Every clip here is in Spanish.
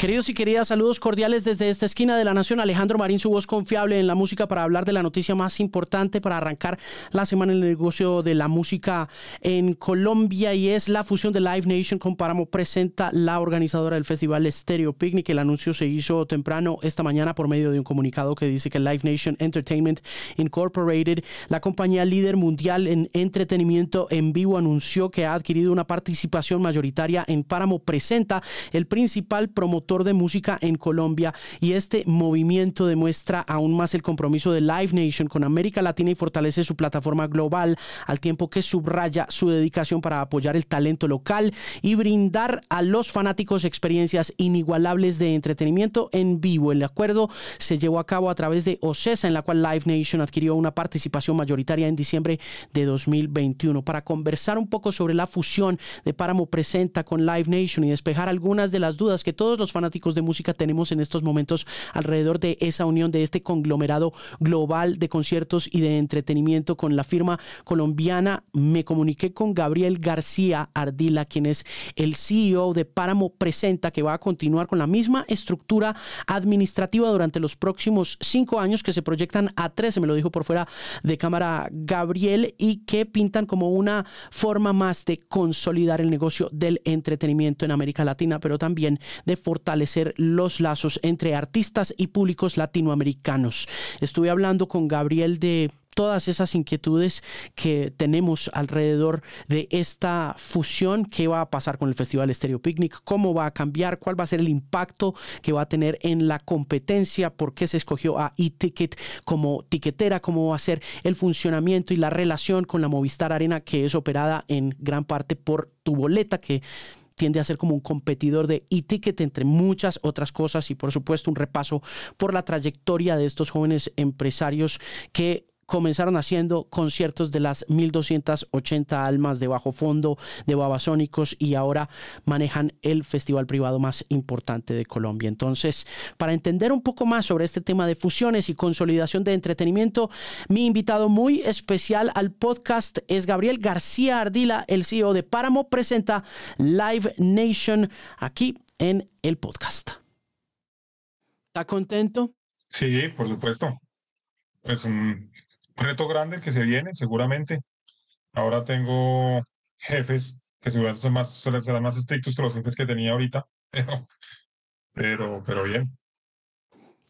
Queridos y queridas, saludos cordiales desde esta esquina de la Nación. Alejandro Marín, su voz confiable en la música para hablar de la noticia más importante para arrancar la semana en el negocio de la música en Colombia y es la fusión de Live Nation con Páramo presenta la organizadora del festival Stereo Picnic. El anuncio se hizo temprano esta mañana por medio de un comunicado que dice que Live Nation Entertainment Incorporated, la compañía líder mundial en entretenimiento en vivo, anunció que ha adquirido una participación mayoritaria en Páramo presenta, el principal promotor de música en Colombia y este movimiento demuestra aún más el compromiso de Live Nation con América Latina y fortalece su plataforma global al tiempo que subraya su dedicación para apoyar el talento local y brindar a los fanáticos experiencias inigualables de entretenimiento en vivo. El acuerdo se llevó a cabo a través de OCESA en la cual Live Nation adquirió una participación mayoritaria en diciembre de 2021 para conversar un poco sobre la fusión de Páramo Presenta con Live Nation y despejar algunas de las dudas que todos los fanáticos de música tenemos en estos momentos alrededor de esa unión, de este conglomerado global de conciertos y de entretenimiento con la firma colombiana. Me comuniqué con Gabriel García Ardila, quien es el CEO de Páramo Presenta, que va a continuar con la misma estructura administrativa durante los próximos cinco años que se proyectan a 13, me lo dijo por fuera de cámara Gabriel, y que pintan como una forma más de consolidar el negocio del entretenimiento en América Latina, pero también de fortalecer los lazos entre artistas y públicos latinoamericanos. Estuve hablando con Gabriel de todas esas inquietudes que tenemos alrededor de esta fusión, qué va a pasar con el Festival Stereo Picnic, cómo va a cambiar, cuál va a ser el impacto que va a tener en la competencia, por qué se escogió a eTicket como tiquetera, cómo va a ser el funcionamiento y la relación con la Movistar Arena que es operada en gran parte por tu boleta que tiende a ser como un competidor de e-ticket, entre muchas otras cosas, y por supuesto un repaso por la trayectoria de estos jóvenes empresarios que comenzaron haciendo conciertos de las 1280 almas de bajo fondo de babasónicos y ahora manejan el festival privado más importante de Colombia. Entonces, para entender un poco más sobre este tema de fusiones y consolidación de entretenimiento, mi invitado muy especial al podcast es Gabriel García Ardila, el CEO de Páramo, presenta Live Nation aquí en el podcast. ¿Está contento? Sí, por supuesto. Es un reto grande que se viene, seguramente. Ahora tengo jefes que seguramente son más, serán más estrictos que los jefes que tenía ahorita, pero, pero, pero bien.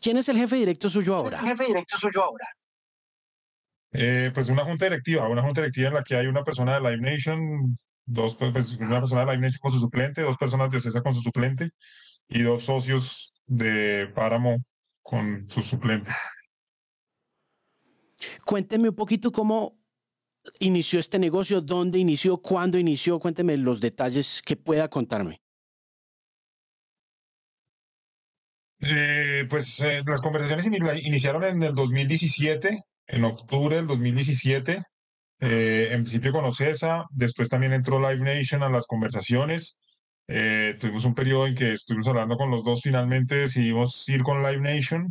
¿Quién es el jefe directo suyo ahora? el jefe directo suyo ahora? Eh, pues una junta directiva, una junta directiva en la que hay una persona de Live Nation, dos, pues, pues una persona de Live Nation con su suplente, dos personas de OCESA con su suplente y dos socios de Páramo con su suplente. Cuénteme un poquito cómo inició este negocio, dónde inició, cuándo inició, cuénteme los detalles que pueda contarme. Eh, pues eh, las conversaciones iniciaron en el 2017, en octubre del 2017. Eh, en principio con OCESA, después también entró Live Nation a las conversaciones. tuvimos un periodo en que estuvimos hablando con los dos, finalmente decidimos ir con Live Nation.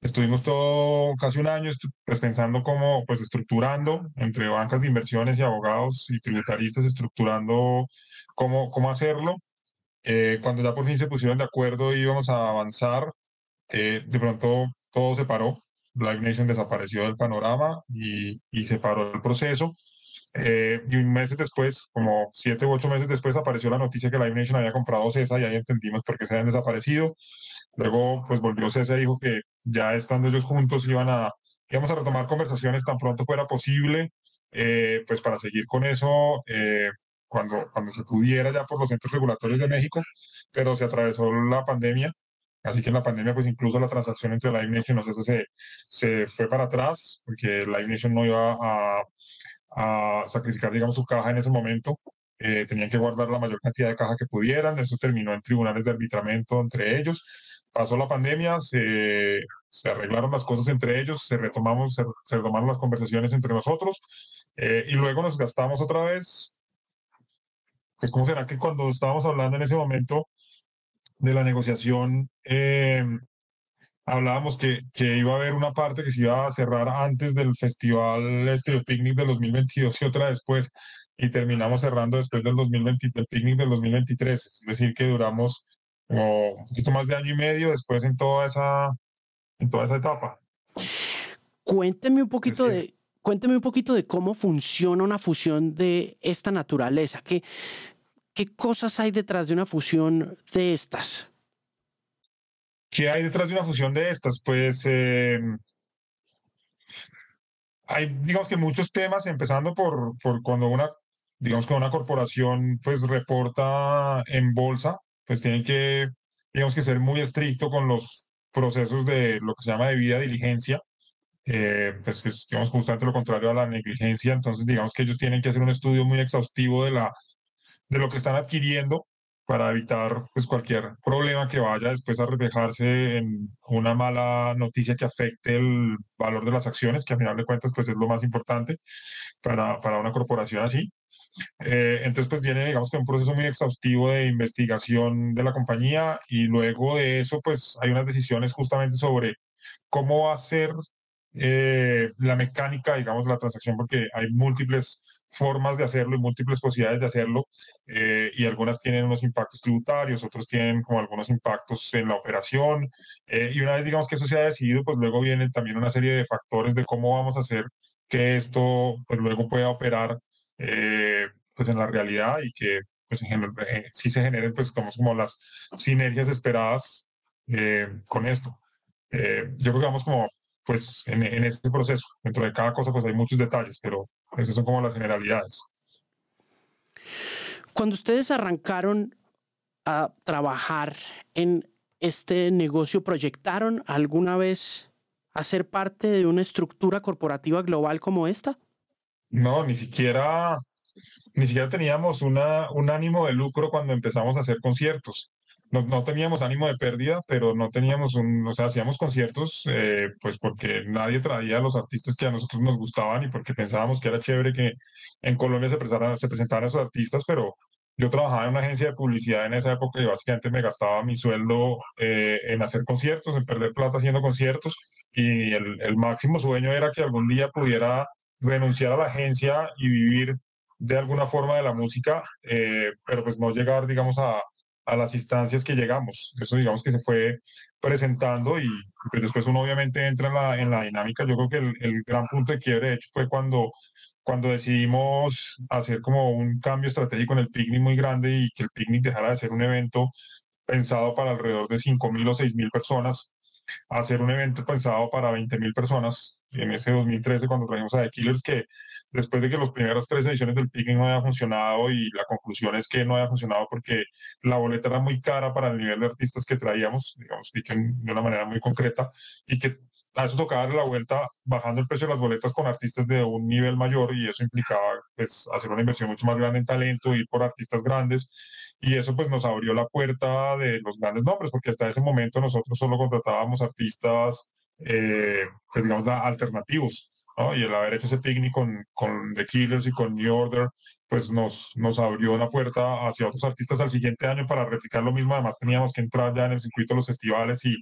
Estuvimos todo casi un año pues, pensando cómo, pues estructurando entre bancas de inversiones y abogados y tributaristas, estructurando cómo, cómo hacerlo. Eh, cuando ya por fin se pusieron de acuerdo y íbamos a avanzar, eh, de pronto todo se paró. Live Nation desapareció del panorama y, y se paró el proceso. Eh, y un mes después, como siete u ocho meses después, apareció la noticia que Live Nation había comprado CESA y ahí entendimos por qué se habían desaparecido. Luego, pues volvió CESA y dijo que ya estando ellos juntos iban a, íbamos a retomar conversaciones tan pronto fuera posible, eh, pues para seguir con eso eh, cuando, cuando se pudiera ya por los centros regulatorios de México, pero se atravesó la pandemia, así que en la pandemia pues incluso la transacción entre Live Nation y CESA se, se fue para atrás, porque Live Nation no iba a, a sacrificar, digamos, su caja en ese momento, eh, tenían que guardar la mayor cantidad de caja que pudieran, eso terminó en tribunales de arbitramiento entre ellos, pasó la pandemia, se, se arreglaron las cosas entre ellos, se, retomamos, se, retomaron las conversaciones entre nosotros eh, y luego nos gastamos otra vez. Pues, ¿cómo será que cuando estábamos hablando en ese momento de la negociación, eh, hablábamos que, que, iba a haber una parte que se iba a cerrar antes del festival este Picnic del 2022 y otra después, y terminamos cerrando después del 2020, del Picnic del 2023, es decir, que duramos como un poquito más de año y medio después en toda esa, en toda esa etapa. Cuénteme un poquito de, cuénteme un poquito de cómo funciona una fusión de esta naturaleza. ¿Qué, ¿Qué cosas hay detrás de una fusión de estas? ¿Qué hay detrás de una fusión de estas? Pues em, hay, digamos que muchos temas, empezando por, por cuando una, digamos que una corporación pues reporta en bolsa, pues tienen que, digamos que ser muy estricto con los procesos de lo que se llama debida diligencia, eh, pues que es, digamos, justamente lo contrario a la negligencia, entonces digamos que ellos tienen que hacer un estudio muy exhaustivo de, la, de lo que están adquiriendo para evitar pues, cualquier problema que vaya después a reflejarse en una mala noticia que afecte el valor de las acciones, que a final de cuentas pues, es lo más importante para, para una corporación así. Eh, entonces, pues viene, digamos que un proceso muy exhaustivo de investigación de la compañía y luego de eso, pues hay unas decisiones justamente sobre cómo hacer eh, la mecánica, digamos, la transacción, porque hay múltiples formas de hacerlo y múltiples posibilidades de hacerlo eh, y algunas tienen unos impactos tributarios, otros tienen como algunos impactos en la operación eh, y una vez digamos que eso se ha decidido, pues luego vienen también una serie de factores de cómo vamos a hacer que esto pues luego pueda operar eh, pues en la realidad y que pues en sí se generen pues como, como las sinergias esperadas con esto. yo creo que vamos como pues en, en este proceso, dentro de cada cosa pues hay muchos detalles, pero esas son como las generalidades. Cuando ustedes arrancaron a trabajar en este negocio, ¿proyectaron alguna vez a ser parte de una estructura corporativa global como esta? No, ni siquiera, ni siquiera teníamos una, un ánimo de lucro cuando empezamos a hacer conciertos. No, no, teníamos ánimo de pérdida, pero no teníamos un, o sea, hacíamos conciertos, eh, pues porque nadie traía a los artistas que a nosotros nos gustaban y porque pensábamos que era chévere que en Colombia se presentaran, se presentaran esos artistas, pero yo trabajaba en una agencia de publicidad en esa época y básicamente me gastaba mi sueldo eh, en hacer conciertos, en perder plata haciendo conciertos y el, el máximo sueño era que algún día pudiera renunciar a la agencia y vivir de alguna forma de la música, eh, pero pues no llegar, digamos, a, a las instancias que llegamos. Eso digamos que se fue presentando y pues, después uno obviamente entra en la, en la dinámica. Yo creo que el, el, gran punto de quiebre de hecho fue cuando, cuando decidimos hacer como un cambio estratégico en el picnic muy grande y que el picnic dejara de ser un evento pensado para alrededor de 5.000 o 6.000 personas a ser un evento pensado para 20.000 personas en ese 2013 cuando trajimos a The Killers que después de que las primeras tres ediciones del picnic no haya funcionado y la conclusión es que no haya funcionado porque la boleta era muy cara para el nivel de artistas que traíamos, digamos, dicho de una manera muy concreta, y que a eso tocaba darle la vuelta bajando el precio de las boletas con artistas de un nivel mayor y eso implicaba pues hacer una inversión mucho más grande en talento, ir por artistas grandes y eso pues nos abrió la puerta de los grandes nombres porque hasta ese momento nosotros solo contratábamos artistas eh, pues digamos alternativos y el haber hecho ese picnic con, con The Killers y con New Order, pues nos, nos abrió la puerta hacia otros artistas al siguiente año para replicar lo mismo. Además, teníamos que entrar ya en el circuito de los festivales y,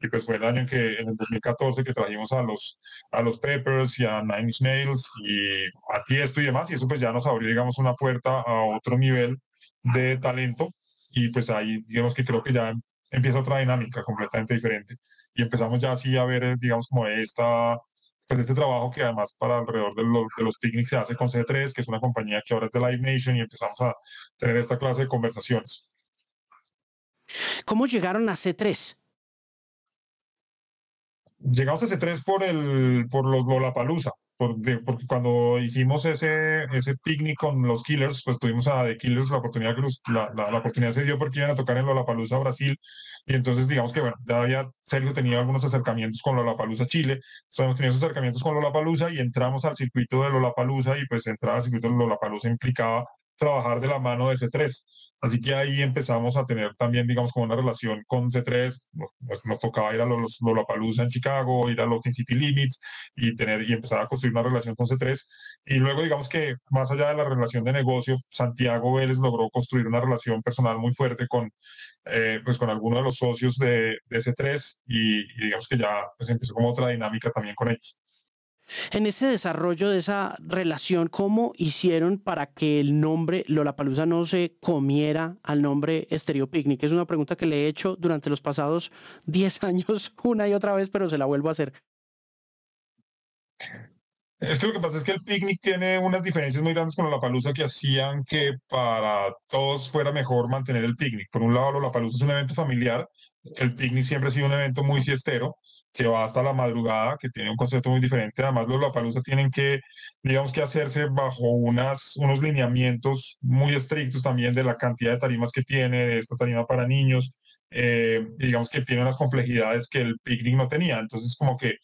y pues fue el año en que, en el 2014, que trajimos a los, a los Peppers y a Nine Inch Nails y a Tiesto y demás, y eso pues ya nos abrió, digamos, una puerta a otro nivel de talento. Y pues ahí, digamos que creo que ya empieza otra dinámica completamente diferente y empezamos ya así a ver, digamos, como esta pues este trabajo que además para alrededor de, de los picnics se hace con C3, que es una compañía que ahora es de Live Nation y empezamos a tener esta clase de conversaciones. ¿Cómo llegaron a C3? Llegamos a C3 por, el, por los Lollapalooza porque, cuando hicimos ese, ese picnic con los Killers, pues tuvimos a The Killers la oportunidad que la, la, oportunidad se dio porque iban a tocar en Lollapalooza, Brasil, y entonces digamos que bueno, ya había Sergio tenía algunos acercamientos con Lollapalooza Chile, hemos tenido acercamientos con Lollapalooza y entramos al circuito de Lollapalooza y pues entrar al circuito de Lollapalooza implicaba trabajar de la mano de C3. Así que ahí empezamos a tener también, digamos, como una relación con C3. Pues nos tocaba ir a los Lollapalooza en Chicago, ir a los City Limits y, tener, y empezar a construir una relación con C3. Y luego, digamos que más allá de la relación de negocio, Santiago Vélez logró construir una relación personal muy fuerte con, eh, pues con algunos de los socios de, de C3 y, digamos que ya pues empezó como otra dinámica también con ellos. En ese desarrollo de esa relación, ¿cómo hicieron para que el nombre Lollapalooza no se comiera al nombre Stereo Picnic? Es una pregunta que le he hecho durante los pasados 10 años una y otra vez, pero se la vuelvo a hacer. Es que lo que pasa es que el picnic tiene unas diferencias muy grandes con la palusa que hacían que para todos fuera mejor mantener el picnic. Por un lado, la palusa es un evento familiar, el picnic siempre ha sido un evento muy fiestero, que va hasta la madrugada, que tiene un concepto muy diferente. Además, los La Palusa tienen que, digamos que hacerse bajo unas, unos lineamientos muy estrictos también de la cantidad de tarimas que tiene, de esta tarima para niños, eh, digamos que tiene unas complejidades que el picnic no tenía. Entonces, como que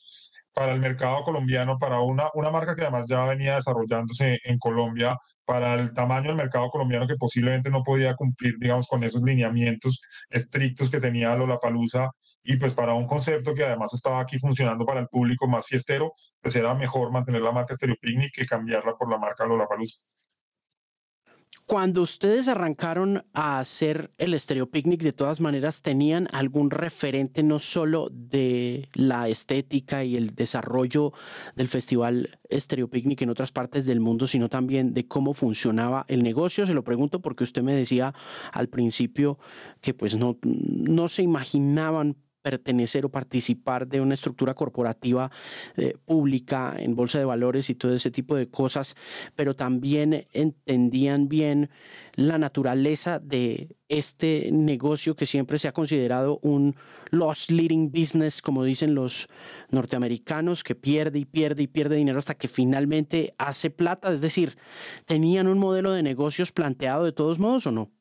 para el mercado colombiano, para una, una marca que además ya venía desarrollándose en Colombia, para el tamaño del mercado colombiano que posiblemente no podía cumplir, digamos, con esos lineamientos estrictos que tenía Lollapalooza y pues para un concepto que además estaba aquí funcionando para el público más fiestero, pues era mejor mantener la marca Stereo Picnic que cambiarla por la marca Lollapalooza. Cuando ustedes arrancaron a hacer el Stereo Picnic, de todas maneras, ¿tenían algún referente no solo de la estética y el desarrollo del festival Stereo Picnic en otras partes del mundo, sino también de cómo funcionaba el negocio? Se lo pregunto porque usted me decía al principio que pues no, no se imaginaban pertenecer o participar de una estructura corporativa eh, pública en bolsa de valores y todo ese tipo de cosas, pero también entendían bien la naturaleza de este negocio que siempre se ha considerado un loss leading business, como dicen los norteamericanos, que pierde y pierde y pierde dinero hasta que finalmente hace plata. Es decir, ¿tenían un modelo de negocios planteado de todos modos o no?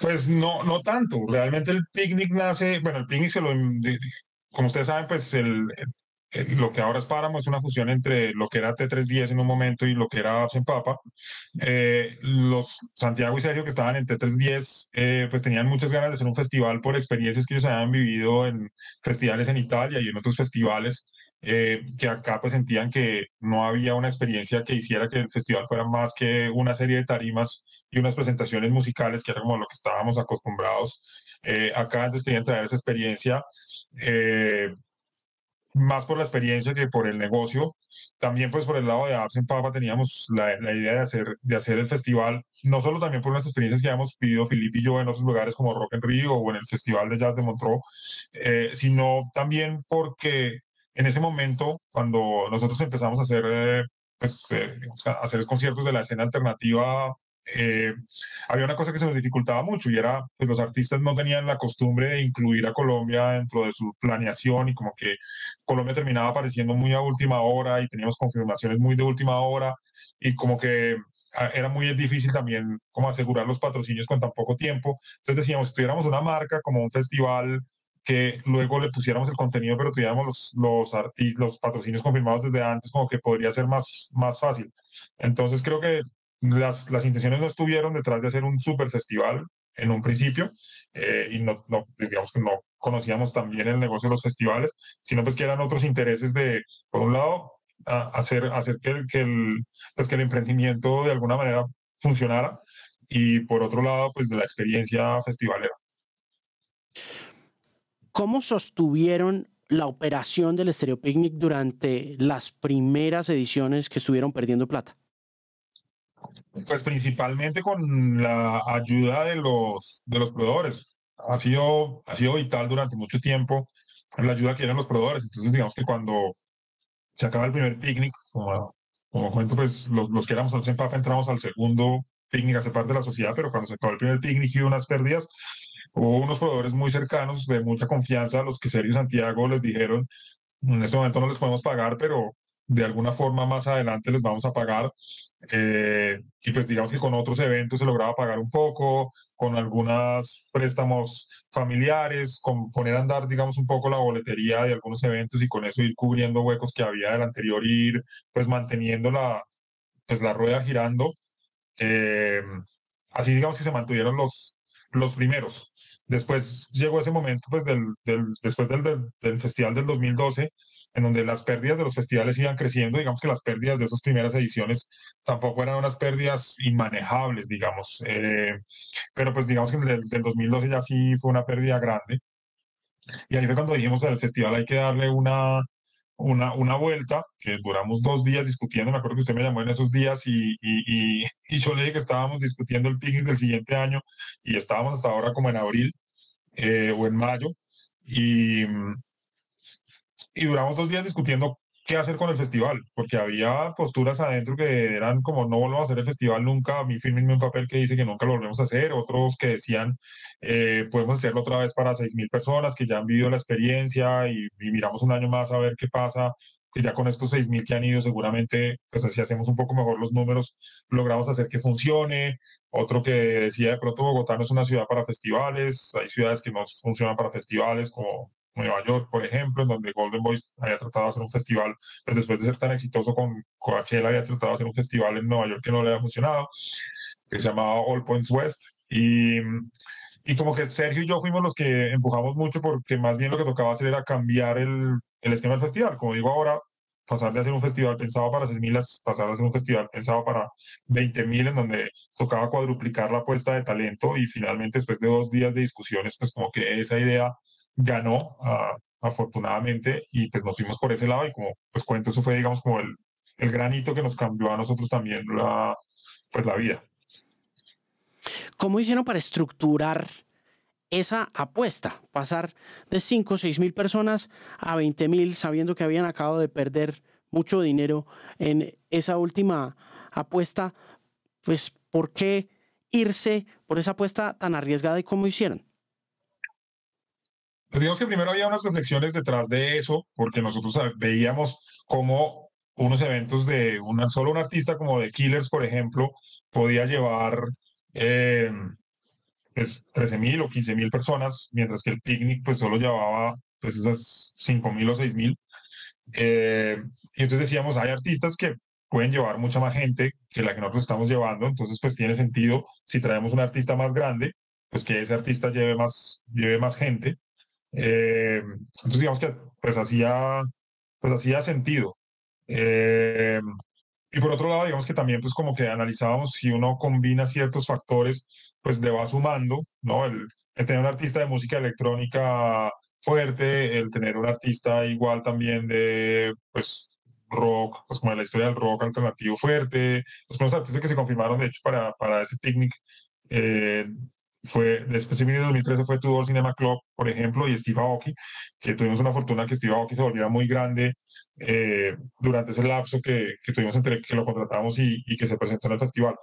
Pues no, no tanto. Realmente el picnic nace, bueno, el picnic se lo, como ustedes saben, pues el, lo que ahora es Páramo es una fusión entre lo que era T310 en un momento y lo que era en Papa. Eh, los Santiago y Sergio que estaban en T310, eh, pues tenían muchas ganas de hacer un festival por experiencias que ellos habían vivido en festivales en Italia y en otros festivales. Eh, que acá pues sentían que no había una experiencia que hiciera que el festival fuera más que una serie de tarimas y unas presentaciones musicales, que era como lo que estábamos acostumbrados. Eh, acá entonces querían traer esa experiencia, eh, más por la experiencia que por el negocio. También pues por el lado de Apps en Papa teníamos la, idea de hacer, de hacer el festival, no solo también por las experiencias que habíamos vivido Filipe y yo en otros lugares como Rock en Rio o en el Festival de Jazz de Montreux, sino también porque en ese momento, cuando nosotros empezamos a hacer, eh, pues, eh, hacer conciertos de la escena alternativa, eh, había una cosa que se nos dificultaba mucho y era, pues los artistas no tenían la costumbre de incluir a Colombia dentro de su planeación y como que Colombia terminaba apareciendo muy a última hora y teníamos confirmaciones muy de última hora y como que ah, era muy difícil también como asegurar los patrocinios con tan poco tiempo. Entonces decíamos, si tuviéramos una marca como un festival que luego le pusiéramos el contenido, pero tuviéramos los, los, los patrocinios confirmados desde antes, como que podría ser más, más fácil. Entonces creo que las, las intenciones no estuvieron detrás de hacer un super festival en un principio eh, y no, no, digamos que no conocíamos también el negocio de los festivales, sino pues que eran otros intereses de, por un lado, hacer, hacer que, el, que, el, pues que el emprendimiento de alguna manera funcionara y por otro lado, pues de la experiencia festivalera. ¿Cómo sostuvieron la operación del Stereo Picnic durante las primeras ediciones que estuvieron perdiendo plata? Pues principalmente con la ayuda de los, de los proveedores. Ha sido, ha sido vital durante mucho tiempo la ayuda que eran los proveedores. Entonces, digamos que cuando se acaba el primer picnic, como, como cuento, pues los, los que éramos en Papa entramos al segundo picnic a ser parte de la sociedad, pero cuando se acabó el primer picnic y unas pérdidas, Hubo unos proveedores muy cercanos, de mucha confianza, a los que Sergio Santiago les dijeron, en este momento no les podemos pagar, pero de alguna forma más adelante les vamos a pagar. Eh, y pues digamos que con otros eventos se lograba pagar un poco, con algunos préstamos familiares, con poner a andar, digamos, un poco la boletería de algunos eventos y con eso ir cubriendo huecos que había del anterior, ir pues manteniendo la, pues, la rueda girando. Eh, así digamos que se mantuvieron los, los primeros. Después llegó ese momento, pues, del, del después del, del, festival del 2012, en donde las pérdidas de los festivales iban creciendo, digamos que las pérdidas de esas primeras ediciones tampoco eran unas pérdidas inmanejables, digamos, eh, pero pues digamos que del, del 2012 ya sí fue una pérdida grande. Y ahí fue cuando dijimos al festival hay que darle una, una, una vuelta, que duramos dos días discutiendo, me acuerdo que usted me llamó en esos días y, y, y, yo le dije que estábamos discutiendo el picnic del siguiente año y estábamos hasta ahora como en abril eh, o en mayo y, y duramos dos días discutiendo qué hacer con el festival, porque había posturas adentro que eran como no volvemos a hacer el festival nunca, a mí firmenme un papel que dice que nunca lo volvemos a hacer, otros que decían eh, podemos hacerlo otra vez para 6.000 personas que ya han vivido la experiencia y, miramos un año más a ver qué pasa, que ya con estos 6.000 que han ido seguramente, pues así hacemos un poco mejor los números, logramos hacer que funcione, otro que decía de pronto Bogotá no es una ciudad para festivales, hay ciudades que no funcionan para festivales como Nueva York, por ejemplo, en donde Golden Boys había tratado de hacer un festival, pues después de ser tan exitoso con Coachella, había tratado de hacer un festival en Nueva York que no le había funcionado, que se llamaba All Points West. Y, y como que Sergio y yo fuimos los que empujamos mucho porque más bien lo que tocaba hacer era cambiar el, el esquema del festival. Como digo ahora, pasar de hacer un festival pensado para 6.000 pasar a hacer un festival pensado para 20.000 en donde tocaba cuadruplicar la apuesta de talento y finalmente después de dos días de discusiones, pues como que esa idea ganó ah, afortunadamente y pues nos fuimos por ese lado y como pues cuento, eso fue digamos como el, el granito que nos cambió a nosotros también la, pues la vida. ¿Cómo hicieron para estructurar esa apuesta? Pasar de 5 o 6 mil personas a 20 mil sabiendo que habían acabado de perder mucho dinero en esa última apuesta. Pues, ¿por qué irse por esa apuesta tan arriesgada y cómo hicieron? Pues digamos que primero había unas reflexiones detrás de eso, porque nosotros veíamos cómo unos eventos de una, solo un artista como de Killers, por ejemplo, podía llevar eh, pues, 13 mil o 15 mil personas, mientras que el picnic pues solo llevaba pues esas 5 mil o 6 mil. Eh, y entonces decíamos, hay artistas que pueden llevar mucha más gente que la que nosotros estamos llevando, entonces pues tiene sentido si traemos un artista más grande, pues que ese artista lleve más, lleve más gente. Eh, entonces, digamos que pues hacía, pues hacía sentido. Eh, y por otro lado, digamos que también pues como que analizábamos si uno combina ciertos factores, pues le va sumando, ¿no? El, el tener un artista de música electrónica fuerte, el tener un artista igual también de, pues, rock, pues como de la historia del rock alternativo fuerte, los primeros artistas que se confirmaron, de hecho, para, para ese picnic, eh, fue, después en 2013 fue Tudor Cinema Club, por ejemplo, y Steve Aoki, que tuvimos una fortuna que Steve Aoki se volviera muy grande eh, durante ese lapso que, que, tuvimos entre que lo contratamos y, y, que se presentó en el festival.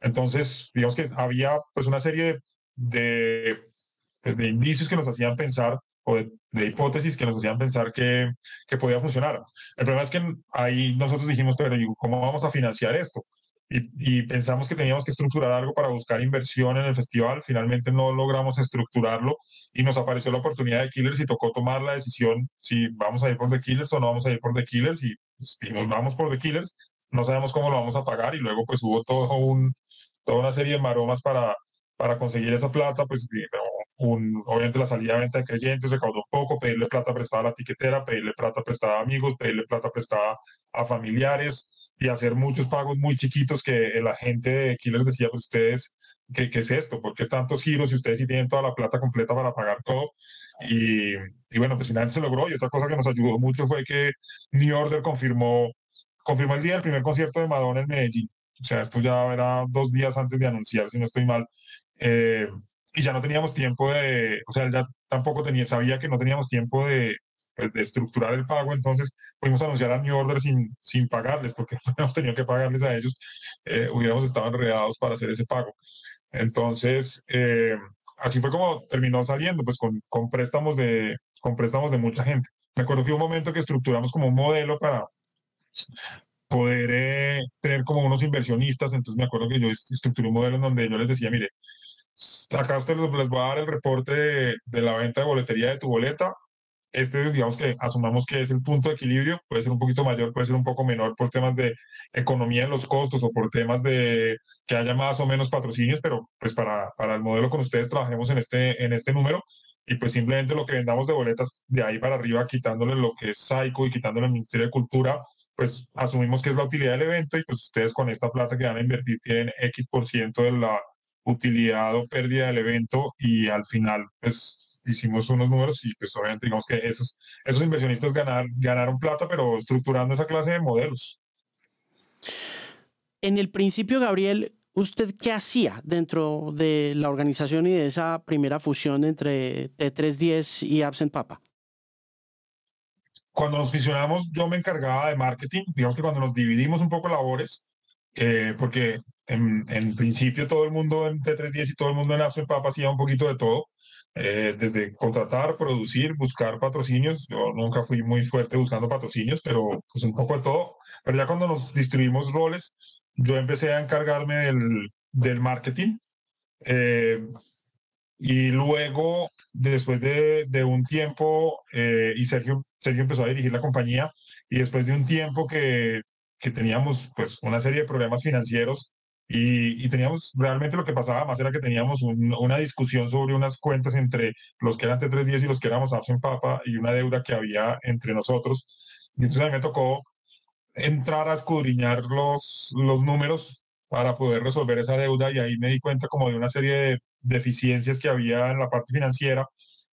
Entonces, digamos que había pues una serie de, de indicios que nos hacían pensar o de, de, hipótesis que nos hacían pensar que, que podía funcionar. El problema es que ahí nosotros dijimos, pero ¿cómo vamos a financiar esto? Y, pensamos que teníamos que estructurar algo para buscar inversión en el festival. Finalmente no logramos estructurarlo y nos apareció la oportunidad de Killers y tocó tomar la decisión si vamos a ir por The Killers o no vamos a ir por The Killers y, si nos vamos por The Killers. No sabemos cómo lo vamos a pagar y luego pues hubo todo un, toda una serie de maromas para, para conseguir esa plata, pues un, obviamente la salida de venta de creyentes se caudó poco, pedirle plata prestada a la tiquetera, pedirle plata prestada a amigos, pedirle plata prestada a familiares, y hacer muchos pagos muy chiquitos que la gente de aquí les decía, pues ustedes, ¿qué, ¿qué, es esto? ¿Por qué tantos giros si ustedes sí tienen toda la plata completa para pagar todo? Y, y bueno, pues finalmente se logró. Y otra cosa que nos ayudó mucho fue que New Order confirmó, confirmó el día del primer concierto de Madonna en Medellín. O sea, esto ya era dos días antes de anunciar, si no estoy mal. Eh, y ya no teníamos tiempo de, o sea, ya tampoco tenía, sabía que no teníamos tiempo de estructurar el pago, entonces pudimos anunciar a New Order sin, sin pagarles, porque no hemos tenido que pagarles a ellos, eh, hubiéramos estado enredados para hacer ese pago. Entonces, eh, así fue como terminó saliendo, pues con, con, préstamos de, con préstamos de mucha gente. Me acuerdo que hubo un momento que estructuramos como un modelo para poder eh, tener como unos inversionistas, entonces me acuerdo que yo estructuré un modelo en donde yo les decía, mire, acá ustedes les voy a dar el reporte de, de la venta de boletería de tu boleta, este, digamos que asumamos que es el punto de equilibrio, puede ser un poquito mayor, puede ser un poco menor por temas de economía en los costos o por temas de que haya más o menos patrocinios, pero pues para, para el modelo con ustedes trabajemos en este, en este número. Y pues simplemente lo que vendamos de boletas de ahí para arriba, quitándole lo que es Psycho y quitándole el Ministerio de Cultura, pues asumimos que es la utilidad del evento y pues ustedes con esta plata que van a invertir tienen X por ciento de la utilidad o pérdida del evento y al final pues hicimos unos números y pues obviamente digamos que esos, esos inversionistas ganar, ganaron plata, pero estructurando esa clase de modelos. En el principio, Gabriel, ¿usted qué hacía dentro de la organización y de esa primera fusión entre T310 y Absent Papa? Cuando nos fusionamos, yo me encargaba de marketing. Digamos que cuando nos dividimos un poco labores, eh, porque en, en, principio todo el mundo en T310 y todo el mundo en Absent Papa hacía un poquito de todo. Eh, desde contratar, producir, buscar patrocinios. Yo nunca fui muy fuerte buscando patrocinios, pero pues un poco de todo. Pero ya cuando nos distribuimos roles, yo empecé a encargarme del, del marketing. Eh, y luego, después de, de un tiempo, eh, y Sergio, Sergio empezó a dirigir la compañía, y después de un tiempo que, que teníamos pues una serie de problemas financieros, y, teníamos realmente lo que pasaba más era que teníamos una discusión sobre unas cuentas entre los que eran T310 y los que éramos Absent Papa y una deuda que había entre nosotros. Y entonces a mí me tocó entrar a escudriñar los, los números para poder resolver esa deuda y ahí me di cuenta como de una serie de deficiencias que había en la parte financiera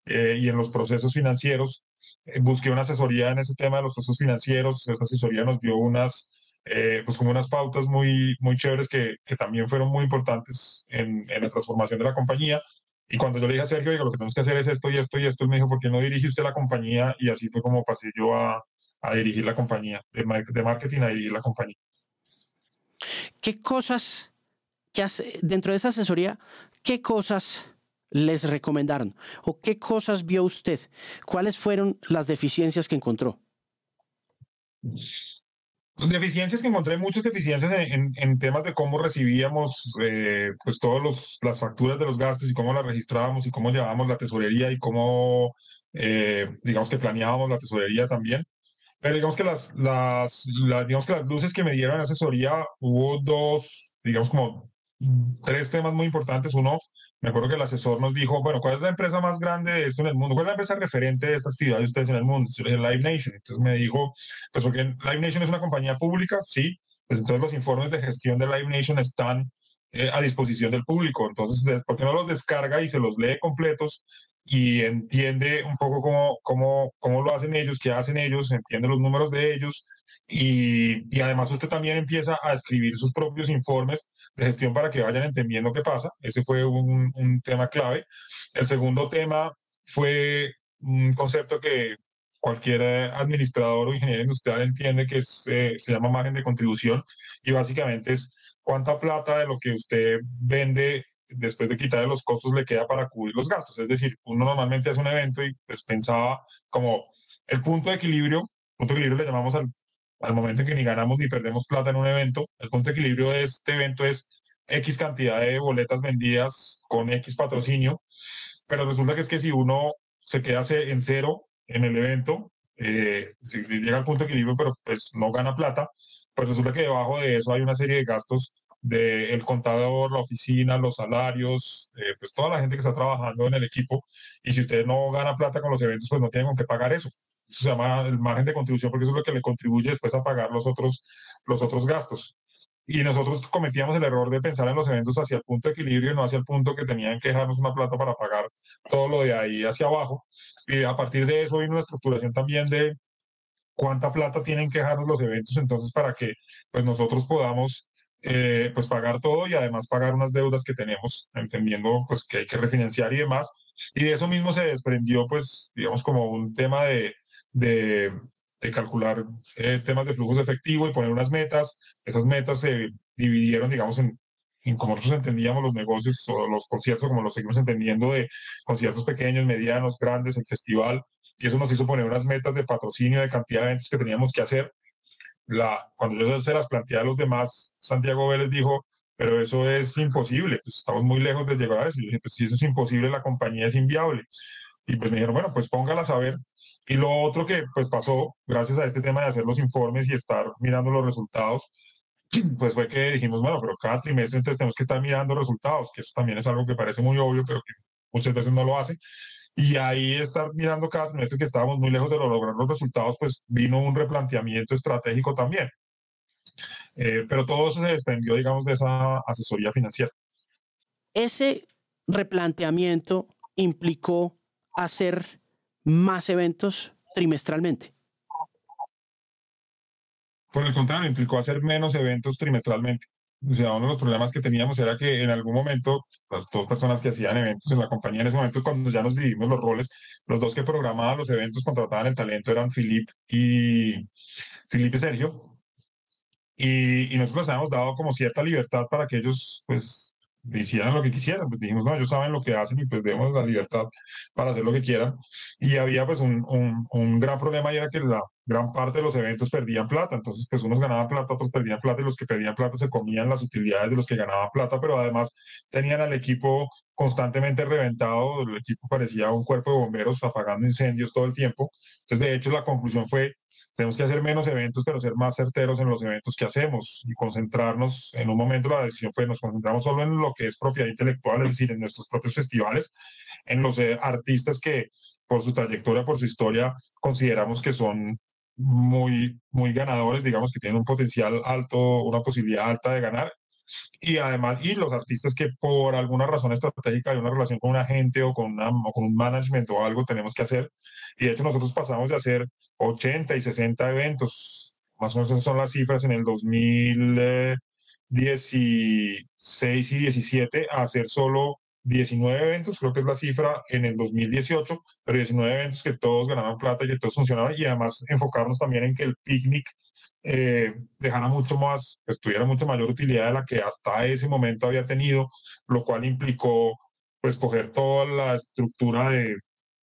eh, y en los procesos financieros. Eh, busqué una asesoría en ese tema de los procesos financieros, esa asesoría nos dio unas, eh, pues como unas pautas muy, muy chéveres que, que también fueron muy importantes en, en, la transformación de la compañía. Y cuando yo le dije a Sergio, digo, lo que tenemos que hacer es esto y esto y esto, me dijo, ¿por qué no dirige usted la compañía? Y así fue como pasé yo a, a dirigir la compañía, de, marketing a dirigir la compañía. ¿Qué cosas, que hace, dentro de esa asesoría, qué cosas les recomendaron? ¿O qué cosas vio usted? ¿Cuáles fueron las deficiencias que encontró? Deficiencias que encontré, muchas deficiencias en, en, temas de cómo recibíamos eh, pues todas las facturas de los gastos y cómo las registrábamos y cómo llevábamos la tesorería y cómo, eh, digamos que planeábamos la tesorería también. Pero digamos que las, las, las, digamos que las luces que me dieron en asesoría, hubo dos, digamos como tres temas muy importantes. Uno, me acuerdo que el asesor nos dijo, bueno, ¿cuál es la empresa más grande de esto en el mundo? ¿Cuál es la empresa referente de esta actividad de ustedes en el mundo? Yo le dije, Live Nation. Entonces me dijo, pues porque Live Nation es una compañía pública, sí, pues entonces los informes de gestión de Live Nation están eh, a disposición del público. Entonces, ¿por qué no los descarga y se los lee completos y entiende un poco cómo, cómo, cómo lo hacen ellos, qué hacen ellos, entiende los números de ellos y, y, además usted también empieza a escribir sus propios informes de gestión para que vayan entendiendo qué pasa. Ese fue un, un tema clave. El segundo tema fue un concepto que cualquier administrador o ingeniero industrial entiende que es, eh, se llama margen de contribución y básicamente es cuánta plata de lo que usted vende después de quitarle los costos le queda para cubrir los gastos. Es decir, uno normalmente hace un evento y pues pensaba como el punto de equilibrio, punto de equilibrio le llamamos al, al momento en que ni ganamos ni perdemos plata en un evento, el punto de equilibrio de este evento es X cantidad de boletas vendidas con X patrocinio, pero resulta que es que si uno se queda en cero en el evento, eh, si, llega al punto de equilibrio, pero pues no gana plata, pues resulta que debajo de eso hay una serie de gastos del contador, la oficina, los salarios, eh, pues toda la gente que está trabajando en el equipo. Y si usted no gana plata con los eventos, pues no tiene con qué pagar eso. Se llama el margen de contribución porque eso es lo que le contribuye después a pagar los otros, los otros gastos. Y nosotros cometíamos el error de pensar en los eventos hacia el punto de equilibrio no hacia el punto que tenían que dejarnos una plata para pagar todo lo de ahí hacia abajo. Y a partir de eso vino una estructuración también de cuánta plata tienen que dejarnos los eventos entonces para que pues nosotros podamos eh, pues pagar todo y además pagar unas deudas que tenemos, entendiendo pues que hay que refinanciar y demás. Y de eso mismo se desprendió pues digamos como un tema de, de, calcular eh, temas de flujos de efectivo y poner unas metas. Esas metas se dividieron digamos en, en como nosotros entendíamos los negocios o los conciertos, como los seguimos entendiendo de conciertos pequeños, medianos, grandes, el festival. Y eso nos hizo poner unas metas de patrocinio, de cantidad de eventos que teníamos que hacer la, cuando yo se las planteé a los demás, Santiago Vélez dijo, pero eso es imposible, pues estamos muy lejos de llegar a eso. Y yo dije, pues si eso es imposible, la compañía es inviable. Y pues me dijeron, bueno, pues póngalas a ver. Y lo otro que pues pasó, gracias a este tema de hacer los informes y estar mirando los resultados, pues fue que dijimos, bueno, pero cada trimestre entonces tenemos que estar mirando resultados, que eso también es algo que parece muy obvio, pero que muchas veces no lo hace. Y ahí estar mirando cada trimestre que estábamos muy lejos de lograr los resultados, pues vino un replanteamiento estratégico también. Eh, pero todo eso se desprendió, digamos, de esa asesoría financiera. Ese replanteamiento implicó hacer más eventos trimestralmente? Por el contrario, implicó hacer menos eventos trimestralmente. O sea, uno de los problemas que teníamos era que en algún momento las dos personas que hacían eventos en la compañía en ese momento, cuando ya nos dividimos los roles, los dos que programaban los eventos, contrataban el talento, eran Filip y Filipe Sergio. Y, y nosotros habíamos dado como cierta libertad para que ellos, pues, hicieran lo que quisieran. Pues dijimos, no, ellos saben lo que hacen y pues demos la libertad para hacer lo que quieran. Y había pues un, un, un, gran problema y era que la gran parte de los eventos perdían plata. Entonces pues unos ganaban plata, otros perdían plata y los que perdían plata se comían las utilidades de los que ganaban plata, pero además tenían al equipo constantemente reventado. El equipo parecía un cuerpo de bomberos apagando incendios todo el tiempo. Entonces de hecho la conclusión fue tenemos que hacer menos eventos, pero ser más certeros en los eventos que hacemos y concentrarnos. En un momento la decisión fue, nos concentramos solo en lo que es propiedad intelectual, es decir, en nuestros propios festivales, en los eh, artistas que por su trayectoria, por su historia, consideramos que son muy, muy ganadores, digamos que tienen un potencial alto, una posibilidad alta de ganar. Y además, y los artistas que por alguna razón estratégica hay una relación con un agente o con, una, o con un management o algo tenemos que hacer. Y de hecho nosotros pasamos de hacer 80 y 60 eventos. Más o menos esas son las cifras en el 2016 y 17 a hacer solo 19 eventos, creo que es la cifra en el 2018, pero 19 eventos que todos ganaban plata y que todos funcionaban y además enfocarnos también en que el picnic eh, dejara mucho más, pues, tuviera mucho mayor utilidad de la que hasta ese momento había tenido, lo cual implicó pues coger toda la estructura de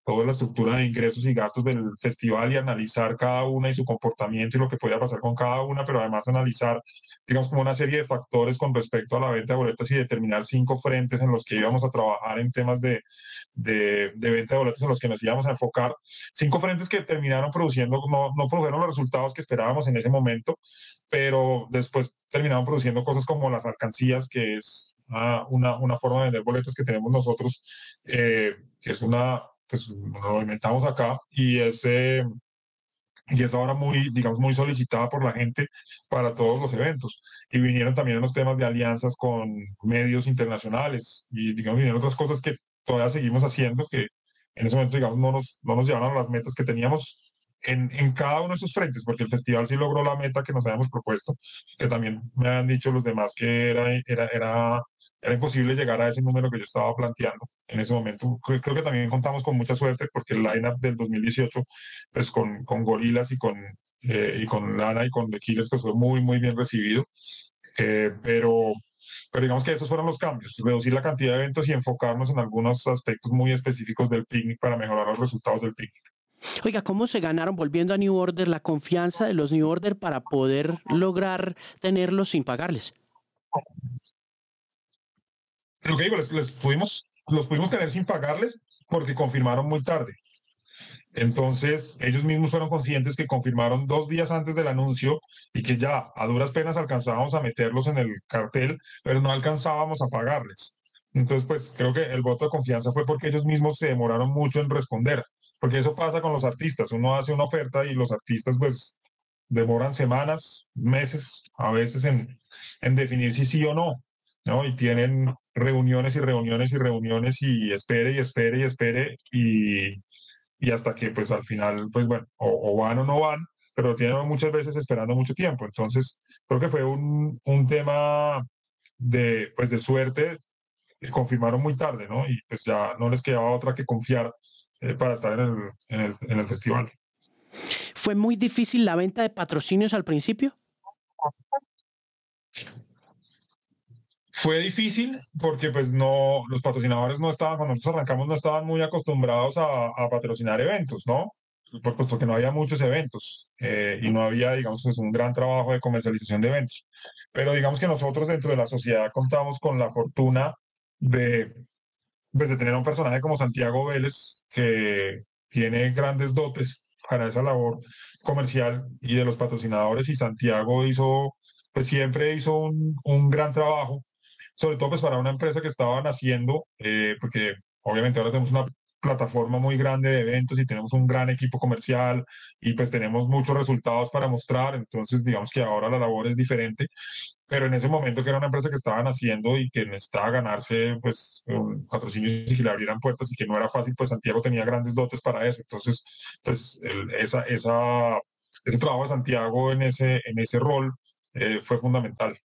toda la estructura de ingresos y gastos del festival y analizar cada una y su comportamiento y lo que podía pasar con cada una, pero además analizar, digamos, como una serie de factores con respecto a la venta de boletas y determinar cinco frentes en los que íbamos a trabajar en temas de, de, venta de boletas en los que nos íbamos a enfocar. Cinco frentes que terminaron produciendo, no, no produjeron los resultados que esperábamos en ese momento, pero después terminaron produciendo cosas como las alcancías, que es una, una, forma de vender boletos que tenemos nosotros, eh, que es una, pues lo inventamos acá y es, y es ahora muy, digamos, muy solicitada por la gente para todos los eventos. Y vinieron también los temas de alianzas con medios internacionales y, digamos, vinieron otras cosas que todavía seguimos haciendo que en ese momento, digamos, no nos, no nos llevaron a las metas que teníamos en, en, cada uno de esos frentes, porque el festival sí logró la meta que nos habíamos propuesto, que también me han dicho los demás que era, era, era era imposible llegar a ese número que yo estaba planteando en ese momento. Creo, que también contamos con mucha suerte porque el lineup del 2018, pues con, con Gorilas y con, eh, y con Lana y con The Killers, pues fue muy, muy bien recibido. Eh, pero, pero digamos que esos fueron los cambios, reducir la cantidad de eventos y enfocarnos en algunos aspectos muy específicos del picnic para mejorar los resultados del picnic. Oiga, ¿cómo se ganaron, volviendo a New Order, la confianza de los New Order para poder lograr tenerlos sin pagarles? Lo que digo, les, pudimos, los pudimos tener sin pagarles porque confirmaron muy tarde. Entonces, ellos mismos fueron conscientes que confirmaron dos días antes del anuncio y que ya a duras penas alcanzábamos a meterlos en el cartel, pero no alcanzábamos a pagarles. Entonces, pues creo que el voto de confianza fue porque ellos mismos se demoraron mucho en responder, porque eso pasa con los artistas. Uno hace una oferta y los artistas, pues, demoran semanas, meses, a veces en, en definir si sí o no. ¿No? Y tienen reuniones y reuniones y reuniones y espere y espere y espere y, y hasta que pues al final, pues bueno, o, van o no van, pero tienen muchas veces esperando mucho tiempo. Entonces, creo que fue un, un tema de, pues de suerte, confirmaron muy tarde, ¿no? Y pues ya no les quedaba otra que confiar eh, para estar en el, en, el, en el festival. ¿Fue muy difícil la venta de patrocinios al principio? Fue difícil porque pues no, los patrocinadores no estaban, cuando nosotros arrancamos no estaban muy acostumbrados a, a patrocinar eventos, ¿no? Pues porque no había muchos eventos eh, y no había, digamos, pues un gran trabajo de comercialización de eventos. Pero digamos que nosotros dentro de la sociedad contamos con la fortuna de, pues, de tener a un personaje como Santiago Vélez que tiene grandes dotes para esa labor comercial y de los patrocinadores y Santiago hizo, pues siempre hizo un, un gran trabajo sobre todo pues para una empresa que estaba naciendo, eh, porque obviamente ahora tenemos una plataforma muy grande de eventos y tenemos un gran equipo comercial y pues tenemos muchos resultados para mostrar, entonces digamos que ahora la labor es diferente, pero en ese momento que era una empresa que estaban haciendo y que necesitaba ganarse pues un patrocinio y que le abrieran puertas y que no era fácil, pues Santiago tenía grandes dotes para eso. Entonces, pues esa, esa, ese trabajo de Santiago en ese, en ese rol eh, fue fundamental.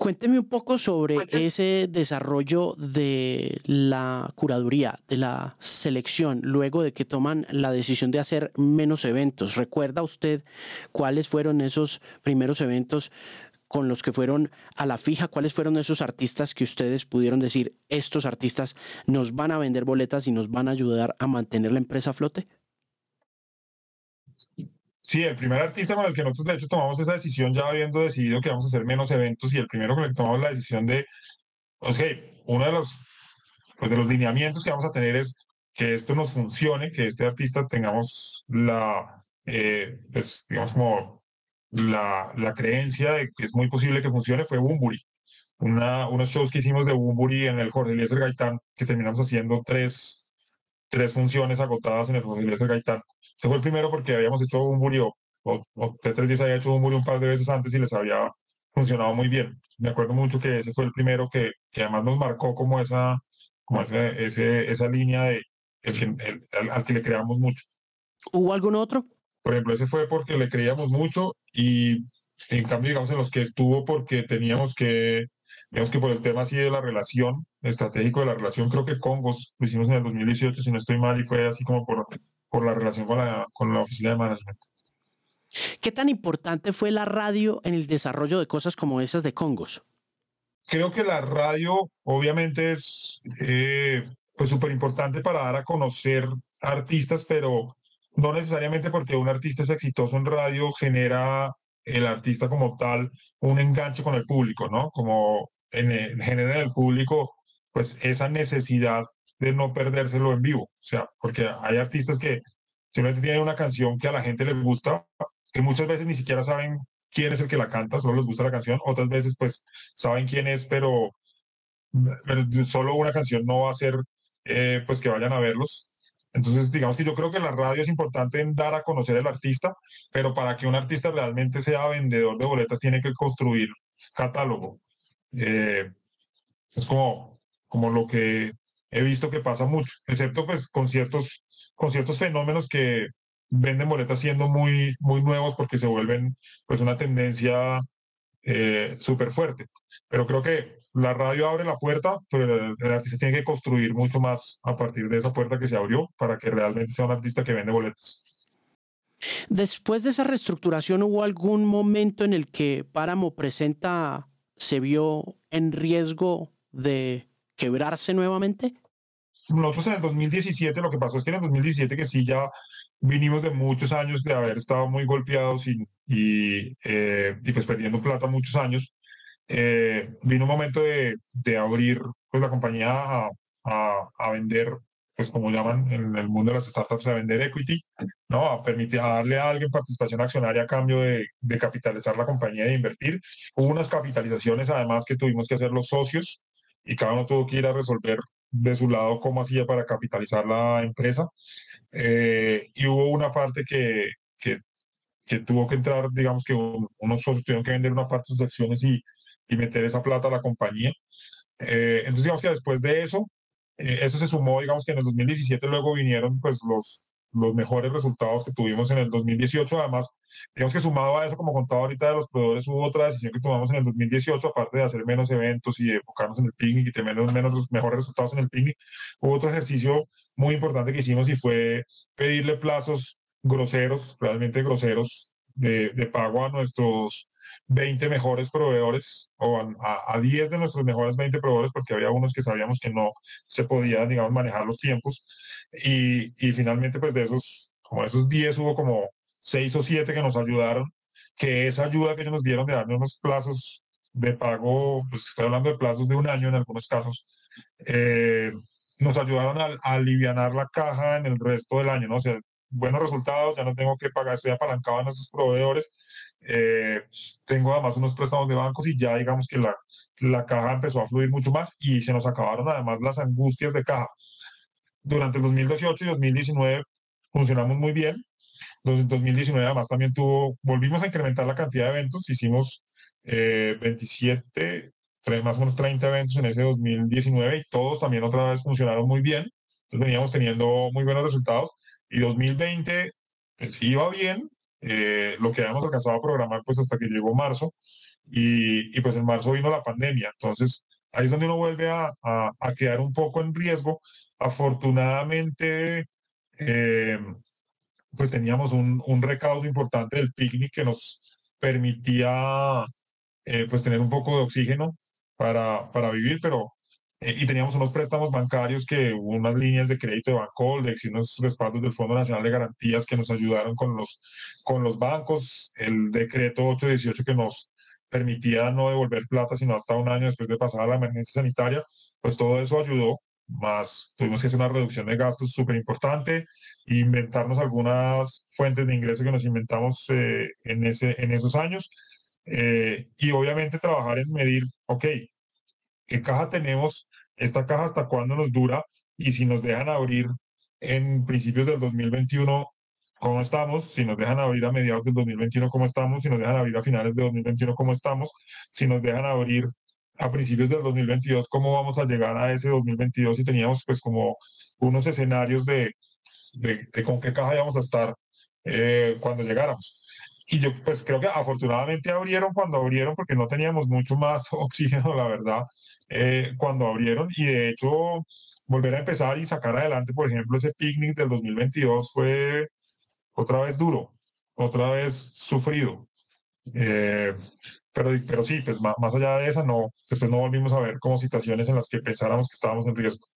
Cuénteme un poco sobre ese desarrollo de la curaduría, de la selección, luego de que toman la decisión de hacer menos eventos. ¿Recuerda usted cuáles fueron esos primeros eventos con los que fueron a la fija? ¿Cuáles fueron esos artistas que ustedes pudieron decir, estos artistas nos van a vender boletas y nos van a ayudar a mantener la empresa a flote? Sí, el primer artista con el que nosotros de hecho tomamos esa decisión ya habiendo decidido que vamos a hacer menos eventos y el primero con el que tomamos la decisión de, ok, uno de los, pues de los lineamientos que vamos a tener es que esto nos funcione, que este artista tengamos la, eh, pues digamos como la, la creencia de que es muy posible que funcione, fue Bumburi. Una, unos shows que hicimos de Bumburi en el Jorge Eliezer Gaitán, que terminamos haciendo tres, tres funciones agotadas en el Jorge Eliezer Gaitán ese fue el primero porque habíamos hecho un o, o T310 había hecho un un par de veces antes y les había funcionado muy bien. Me acuerdo mucho que ese fue el primero que, que además nos marcó como esa, como ese, ese, esa línea de el, al, que le creamos mucho. ¿Hubo algún otro? Por ejemplo, ese fue porque le creíamos mucho y en cambio, digamos, en los que estuvo porque teníamos que, digamos que por el tema así de la relación, estratégico de la relación, creo que Congos lo hicimos en el 2018, si no estoy mal, y fue así como por por la relación con la, con la oficina de management. ¿Qué tan importante fue la radio en el desarrollo de cosas como esas de Congos? Creo que la radio obviamente es eh, pues súper importante para dar a conocer artistas, pero no necesariamente porque un artista es exitoso en radio genera el artista como tal un enganche con el público, ¿no? Como en, en genera en el público pues esa necesidad de no perdérselo en vivo. O sea, porque hay artistas que simplemente tienen una canción que a la gente les gusta, que muchas veces ni siquiera saben quién es el que la canta, solo les gusta la canción, otras veces pues saben quién es, pero, solo una canción no va a hacer eh, pues que vayan a verlos. Entonces, digamos que yo creo que la radio es importante en dar a conocer al artista, pero para que un artista realmente sea vendedor de boletas tiene que construir catálogo. Eh, es como, como lo que he visto que pasa mucho, excepto pues con ciertos, con ciertos fenómenos que venden boletas siendo muy, muy nuevos porque se vuelven pues una tendencia eh, súper fuerte. Pero creo que la radio abre la puerta, pero el, artista tiene que construir mucho más a partir de esa puerta que se abrió para que realmente sea un artista que vende boletas. Después de esa reestructuración, ¿hubo algún momento en el que Páramo Presenta se vio en riesgo de quebrarse nuevamente? Nosotros en el 2017, lo que pasó es que en el 2017 que sí ya vinimos de muchos años de haber estado muy golpeados y, y, eh, y pues perdiendo plata muchos años, eh, vino un momento de, de, abrir pues la compañía a, a, vender, pues como llaman en el mundo de las startups, a vender equity, ¿no? A permitir, a darle a alguien participación accionaria a cambio de, de capitalizar la compañía e invertir. Hubo unas capitalizaciones además que tuvimos que hacer los socios y cada uno tuvo que ir a resolver de su lado cómo hacía para capitalizar la empresa. Eh, y hubo una parte que, que, que, tuvo que entrar, digamos que unos socios tuvieron que vender una parte de sus acciones y, y meter esa plata a la compañía. Eh, entonces, digamos que después de eso, eh, eso se sumó, digamos que en el 2017 luego vinieron pues los, los mejores resultados que tuvimos en el 2018. Además, digamos que sumado a eso, como contaba ahorita de los proveedores, hubo otra decisión que tomamos en el 2018, aparte de hacer menos eventos y enfocarnos en el picnic y tener menos, menos mejores resultados en el picnic, hubo otro ejercicio muy importante que hicimos y fue pedirle plazos groseros, realmente groseros, de, de pago a nuestros 20 mejores proveedores o a, a, 10 de nuestros mejores 20 proveedores porque había unos que sabíamos que no se podían, digamos, manejar los tiempos y, y finalmente pues de esos, como esos 10 hubo como 6 o 7 que nos ayudaron, que esa ayuda que ellos nos dieron de darnos unos plazos de pago, pues estoy hablando de plazos de un año en algunos casos, eh, nos ayudaron a, a aliviar la caja en el resto del año, ¿no? O sea, buenos resultados, ya no tengo que pagar, estoy apalancado a nuestros proveedores, eh, tengo además unos préstamos de bancos y ya digamos que la, la caja empezó a fluir mucho más y se nos acabaron además las angustias de caja. Durante el 2018 y 2019 funcionamos muy bien. En 2019 además también tuvo, volvimos a incrementar la cantidad de eventos, hicimos 27, más o menos 30 eventos en ese 2019 y todos también otra vez funcionaron muy bien. Entonces veníamos teniendo muy buenos resultados y 2020 pues, iba bien, eh, lo que habíamos alcanzado a programar pues hasta que llegó marzo y, y, pues en marzo vino la pandemia. Entonces ahí es donde uno vuelve a, a, a quedar un poco en riesgo. Afortunadamente, eh, pues teníamos un, un, recaudo importante del picnic que nos permitía eh, pues tener un poco de oxígeno para, para vivir, pero eh, y teníamos unos préstamos bancarios que unas líneas de crédito de Bancoldex y unos respaldos del Fondo Nacional de Garantías que nos ayudaron con los, con los bancos, el decreto 818 que nos permitía no devolver plata sino hasta un año después de pasar la emergencia sanitaria, pues todo eso ayudó, más tuvimos que hacer una reducción de gastos súper importante, inventarnos algunas fuentes de ingreso que nos inventamos eh, en, ese, en esos años eh, y obviamente trabajar en medir, ok, ¿qué caja tenemos? ¿Esta caja hasta cuándo nos dura? Y si nos dejan abrir en principios del 2021, ¿cómo estamos? Si nos dejan abrir a mediados del 2021, ¿cómo estamos? Si nos dejan abrir a finales de 2021, ¿cómo estamos? Si nos dejan abrir a principios del 2022, ¿cómo vamos a llegar a ese 2022? Si teníamos pues como unos escenarios de, de, con qué caja íbamos a estar eh, cuando llegáramos y yo pues creo que afortunadamente abrieron cuando abrieron porque no teníamos mucho más oxígeno, la verdad, eh, cuando abrieron y de hecho volver a empezar y sacar adelante, por ejemplo, ese picnic del 2022 fue otra vez duro, otra vez sufrido. Eh, pero, pero sí, pues más, más allá de esa, no, después no volvimos a ver como situaciones en las que pensáramos que estábamos en riesgo.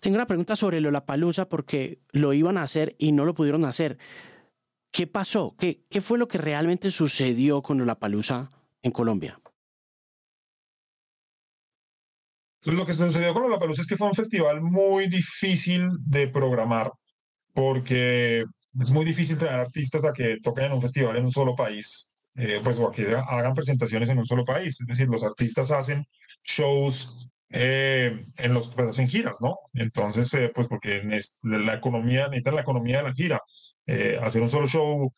Tengo una pregunta sobre Lollapalooza porque lo iban a hacer y no lo pudieron hacer. ¿Qué pasó? ¿Qué, ¿Qué fue lo que realmente sucedió con la palusa en Colombia? Lo que sucedió con la palusa es que fue un festival muy difícil de programar, porque es muy difícil traer artistas a que toquen en un festival en un solo país, eh, pues o a que hagan presentaciones en un solo país. Es decir, los artistas hacen shows eh, en los, pues hacen giras, ¿no? Entonces, eh, pues porque la economía, necesita la economía de la gira. Eh, hacer un solo show,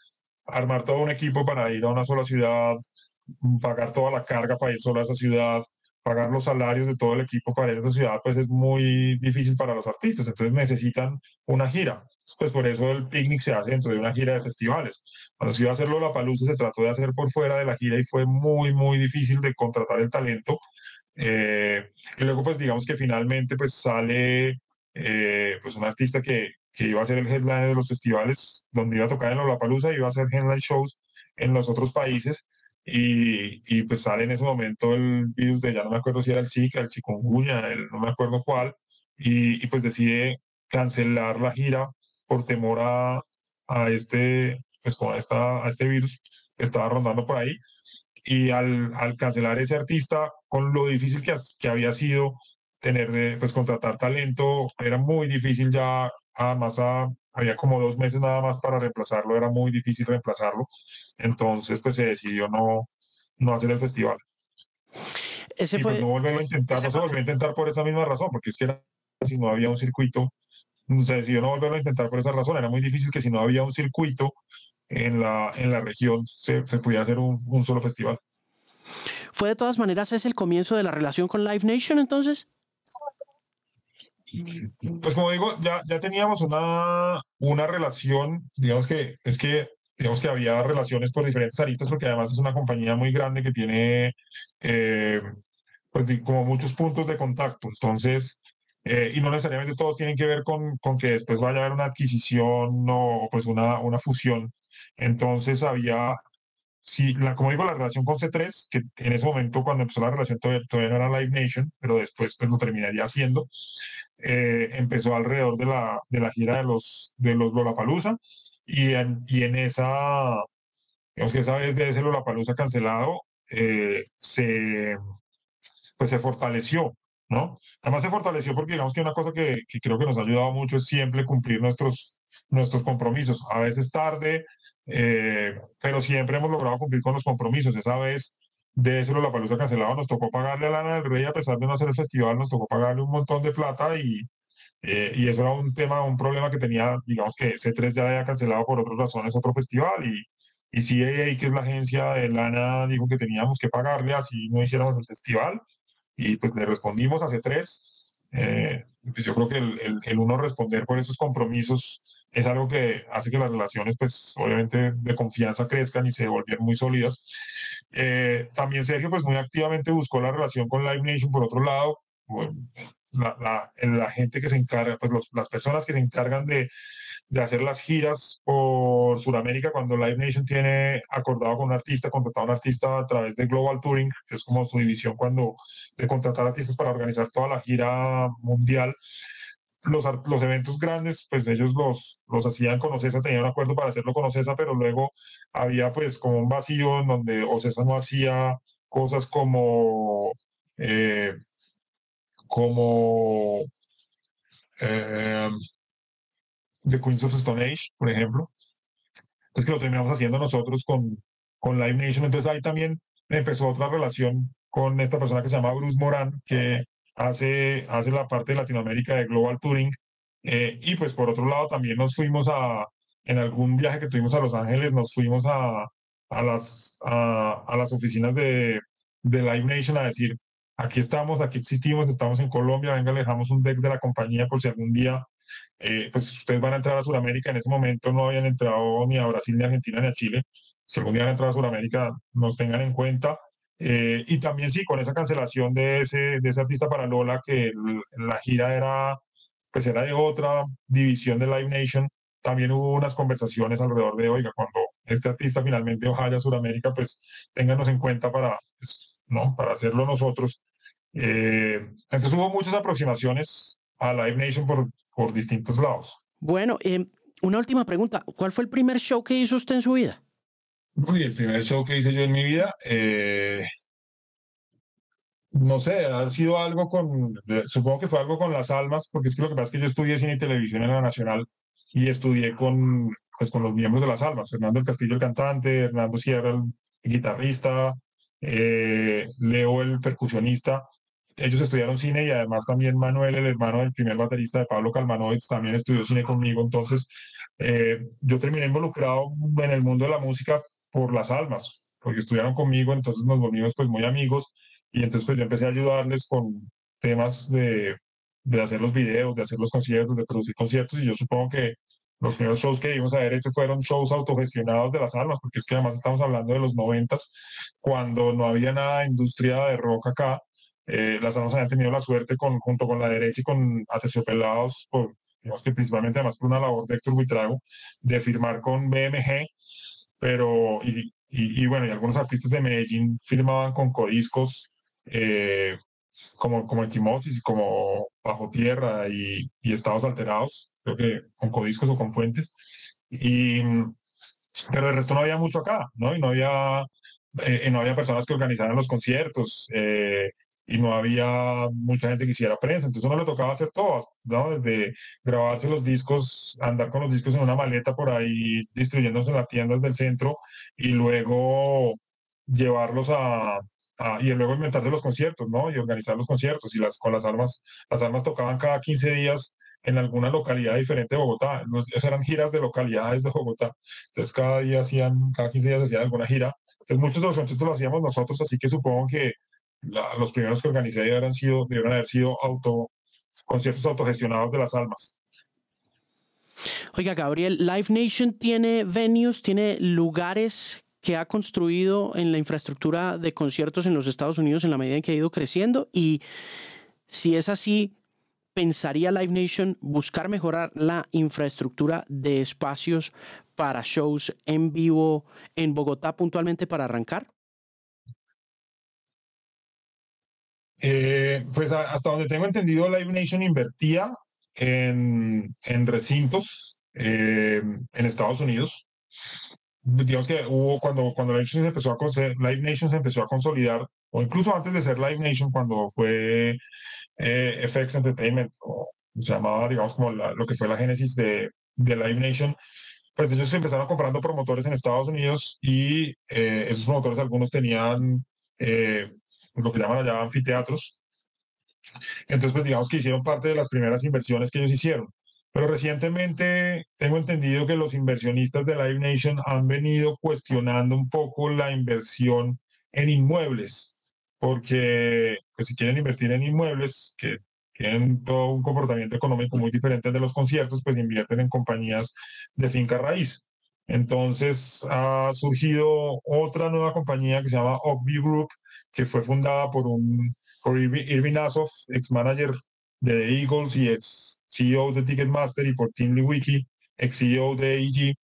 armar todo un equipo para ir a una sola ciudad, pagar toda la carga para ir solo a esa ciudad, pagar los salarios de todo el equipo para ir a esa ciudad, pues es muy difícil para los artistas. Entonces necesitan una gira. Pues por eso el picnic se hace dentro de una gira de festivales. Cuando se iba a hacerlo la Palusa se trató de hacer por fuera de la gira y fue muy, muy difícil de contratar el talento. Eh, y luego, pues digamos que finalmente pues sale eh, pues un artista que, que iba a ser el headline de los festivales, donde iba a tocar en Lollapalooza, iba a hacer headline shows en los otros países, y, y, pues sale en ese momento el virus de, ya no me acuerdo si era el Zika, el chikungunya, el, no me acuerdo cuál, y, y, pues decide cancelar la gira por temor a, a este, pues con esta, a este virus que estaba rondando por ahí, y al, al cancelar ese artista, con lo difícil que, que había sido tener, pues contratar talento, era muy difícil ya además ah, había como dos meses nada más para reemplazarlo, era muy difícil reemplazarlo, entonces pues se decidió no, no hacer el festival. Ese y fue, pues no volverlo a intentar, no se volvió a intentar por esa misma razón, porque es que era, si no había un circuito, se decidió no volverlo a intentar por esa razón, era muy difícil que si no había un circuito en la, en la región se, se pudiera hacer un, un solo festival. ¿Fue de todas maneras es el comienzo de la relación con Live Nation entonces? Pues como digo, ya, ya teníamos una, una relación, digamos que es que digamos que había relaciones por diferentes aristas, porque además es una compañía muy grande que tiene eh, pues, como muchos puntos de contacto. Entonces, eh, y no necesariamente todos tienen que ver con, con, que después vaya a haber una adquisición o pues una, una fusión. Entonces había, sí, la, como digo, la relación con C3, que en ese momento cuando empezó la relación todavía, todavía no era Live Nation, pero después pues lo terminaría haciendo. Eh, empezó alrededor de la, de la gira de los, de los Lollapalooza y en, y en esa, digamos que esa vez de ese Lollapalooza cancelado, eh, se, pues se fortaleció, ¿no? Además se fortaleció porque digamos que una cosa que, que, creo que nos ha ayudado mucho es siempre cumplir nuestros, nuestros compromisos, a veces tarde, eh, pero siempre hemos logrado cumplir con los compromisos. Esa vez de eso la palusa cancelado, nos tocó pagarle a Lana del Rey, a pesar de no hacer el festival, nos tocó pagarle un montón de plata y, eh, y eso era un tema, un problema que tenía, digamos que C3 ya había cancelado por otras razones otro festival y, y CAA, que es la agencia de lana, dijo que teníamos que pagarle así no hiciéramos el festival y pues le respondimos hace tres. Eh, pues yo creo que el, el, uno responder por esos compromisos es algo que hace que las relaciones, pues obviamente de confianza crezcan y se volvieran muy sólidas. Eh, también Sergio, pues muy activamente buscó la relación con Live Nation por otro lado. la, gente que se encarga, pues las personas que se encargan de de hacer las giras por Sudamérica cuando Live Nation tiene acordado con un artista, contratado a un artista a través de Global Touring, que es como su división cuando de contratar artistas para organizar toda la gira mundial. Los, los eventos grandes, pues ellos los, hacían con Ocesa, tenían un acuerdo para hacerlo con Ocesa, pero luego había pues como un vacío en donde Ocesa no hacía cosas como, eh, como eh, de Queens of Stone Age, por ejemplo. Entonces que lo terminamos haciendo nosotros con, con Live Nation. Entonces ahí también empezó otra relación con esta persona que se llama Bruce Moran, que hace, hace la parte de Latinoamérica de Global Touring. Eh, y pues por otro lado también nos fuimos a, en algún viaje que tuvimos a Los Ángeles, nos fuimos a, a, las, a, a las oficinas de, de Live Nation a decir, aquí estamos, aquí existimos, estamos en Colombia, venga, le dejamos un deck de la compañía por si algún día eh, pues ustedes van a entrar a Sudamérica, en ese momento no habían entrado ni a Brasil, ni a Argentina, ni a Chile. Si algún día van a entrar a Sudamérica, nos tengan en cuenta. Eh, y también sí, con esa cancelación de ese, de ese artista para Lola, que la gira era, pues era de otra división de Live Nation, también hubo unas conversaciones alrededor de, oiga, cuando este artista finalmente a Sudamérica, pues ténganos en cuenta para, pues, ¿no? para hacerlo nosotros. Eh, entonces hubo muchas aproximaciones a Live Nation por, por distintos lados. Bueno, eh, una última pregunta. ¿Cuál fue el primer show que hizo usted en su vida? Uy, el primer show que hice yo en mi vida, eh, no sé, ha sido algo con, supongo que fue algo con las almas, porque es que lo que pasa es que yo estudié cine y televisión en la Nacional y estudié con, pues, con los miembros de las almas, Fernando el Castillo el cantante, Hernando Sierra el guitarrista, eh, Leo el percusionista, ellos estudiaron cine y además también Manuel, el hermano del primer baterista de Pablo Calmanovic, también estudió cine conmigo. Entonces, eh, yo terminé involucrado en el mundo de la música por las almas, porque estudiaron conmigo, entonces nos volvimos pues muy amigos y entonces pues yo empecé a ayudarles con temas de, de hacer los videos, de hacer los conciertos, de producir conciertos y yo supongo que los primeros shows que íbamos a haber hecho fueron shows autogestionados de las almas, porque es que además estamos hablando de los noventas, cuando no había nada de industria de rock acá, eh, las armas habían tenido la suerte, con, junto con la derecha y con Aterciopelados, por, digamos que principalmente además por una labor de Héctor Buitrago, de firmar con BMG, pero, y, y, bueno, y algunos artistas de Medellín firmaban con codiscos eh, como, como Equimosis y como Bajo Tierra y, y, Estados Alterados, creo que con codiscos o con fuentes. Y, pero el resto no había mucho acá, ¿no? Y no había, eh, no había personas que organizaran los conciertos. Eh, y no había mucha gente que hiciera prensa, entonces uno le tocaba hacer todo, ¿no? Desde grabarse los discos, andar con los discos en una maleta por ahí, distribuyéndose en las tiendas del centro y luego llevarlos a, y luego inventarse los conciertos, ¿no? Y organizar los conciertos y las con las armas, las armas tocaban cada 15 días en alguna localidad diferente de Bogotá, esas eran giras de localidades de Bogotá, entonces cada día hacían, cada 15 días hacían alguna gira, entonces muchos de los conciertos los hacíamos nosotros, así que supongo que los primeros que organicé debieron, sido, debieron haber sido auto, conciertos autogestionados de las almas. Oiga, Gabriel, Live Nation tiene venues, tiene lugares que ha construido en la infraestructura de conciertos en los Estados Unidos en la medida en que ha ido creciendo y si es así, ¿pensaría Live Nation buscar mejorar la infraestructura de espacios para shows en vivo en Bogotá puntualmente para arrancar? Eh, pues hasta donde tengo entendido, Live Nation invertía en, en recintos eh, en Estados Unidos. Digamos que hubo cuando, cuando Live, Nation se empezó a Live Nation se empezó a consolidar, o incluso antes de ser Live Nation, cuando fue eh, FX Entertainment, o se llamaba, digamos, como lo que fue la génesis de, de Live Nation, pues ellos empezaron comprando promotores en Estados Unidos y esos promotores algunos tenían lo que llaman allá anfiteatros. Entonces, pues digamos que hicieron parte de las primeras inversiones que ellos hicieron. Pero recientemente tengo entendido que los inversionistas de Live Nation han venido cuestionando un poco la inversión en inmuebles, porque pues, si quieren invertir en inmuebles, que tienen todo un comportamiento económico muy diferente de los conciertos, pues invierten en compañías de finca raíz. Entonces ha surgido otra nueva compañía que se llama Oakview Group, que fue fundada por un por Irving Asoff, ex manager de Eagles y ex CEO de Ticketmaster, y por Tim Wiki, ex CEO de AEG,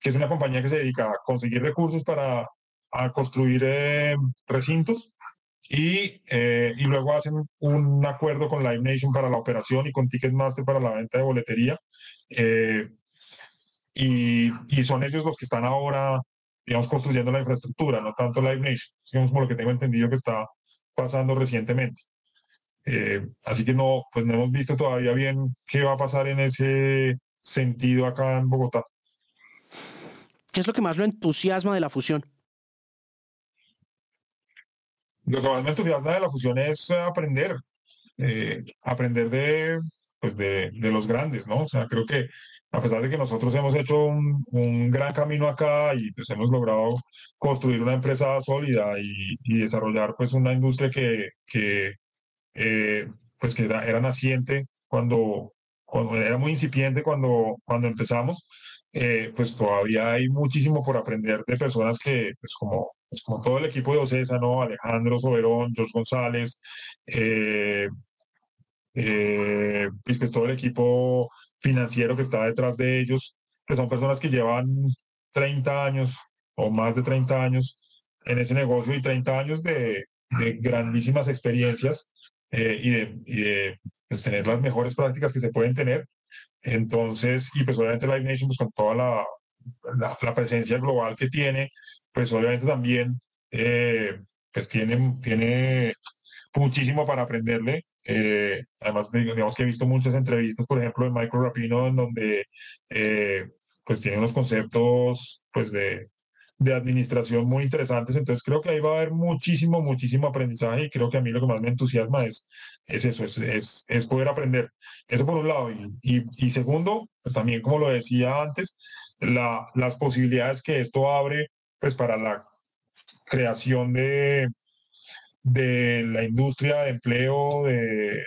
que es una compañía que se dedica a conseguir recursos para construir eh, recintos y, eh, y luego hacen un acuerdo con Live Nation para la operación y con Ticketmaster para la venta de boletería. Eh, y, y, son ellos los que están ahora, digamos, construyendo la infraestructura, no tanto Live Nation, digamos, como lo que tengo entendido que está pasando recientemente. Eh, así que no, pues no hemos visto todavía bien qué va a pasar en ese sentido acá en Bogotá. ¿Qué es lo que más lo entusiasma de la fusión? Lo que más me entusiasma de la fusión es aprender, eh, aprender de, pues de, de, los grandes, ¿no? O sea, creo que a pesar de que nosotros hemos hecho un, un gran camino acá y pues hemos logrado construir una empresa sólida y, y desarrollar pues una industria que, que eh, pues que era, era, naciente cuando, cuando era muy incipiente cuando, cuando empezamos, eh, pues todavía hay muchísimo por aprender de personas que, pues como, pues como todo el equipo de Ocesa, ¿no? Alejandro Soberón, George González, eh, eh, pues, pues, todo el equipo financiero que está detrás de ellos, que son personas que llevan 30 años o más de 30 años en ese negocio y 30 años de, grandísimas experiencias eh, y de, pues, tener las mejores prácticas que se pueden tener. Entonces, y pues obviamente Live Nation, pues con toda la, la, presencia global que tiene, pues obviamente también eh, pues tiene, tiene muchísimo para aprenderle. Eh, además, digamos que he visto muchas entrevistas, por ejemplo, de Michael Rapino, en donde eh, pues tiene unos conceptos pues de, de administración muy interesantes. Entonces creo que ahí va a haber muchísimo, muchísimo aprendizaje y creo que a mí lo que más me entusiasma es, es eso, es, es, es poder aprender. Eso por un lado. Y, y, y segundo, pues también como lo decía antes, la, las posibilidades que esto abre pues para la creación de, de la industria de empleo, de,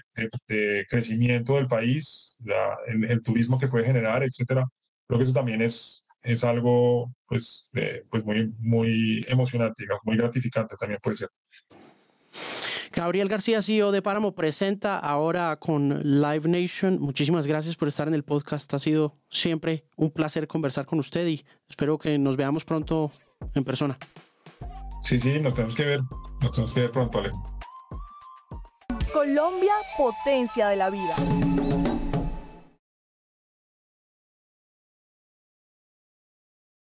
de, crecimiento del país, la, el, el, turismo que puede generar, etcétera. Creo que eso también es, es algo pues, pues muy, muy emocionante, digamos, muy gratificante también puede ser. Gabriel García, CEO de Páramo, presenta ahora con Live Nation. Muchísimas gracias por estar en el podcast. Ha sido siempre un placer conversar con usted y espero que nos veamos pronto en persona. Sí, sí, nos tenemos que ver. Nos tenemos que ver pronto, Ale. Colombia, potencia de la vida.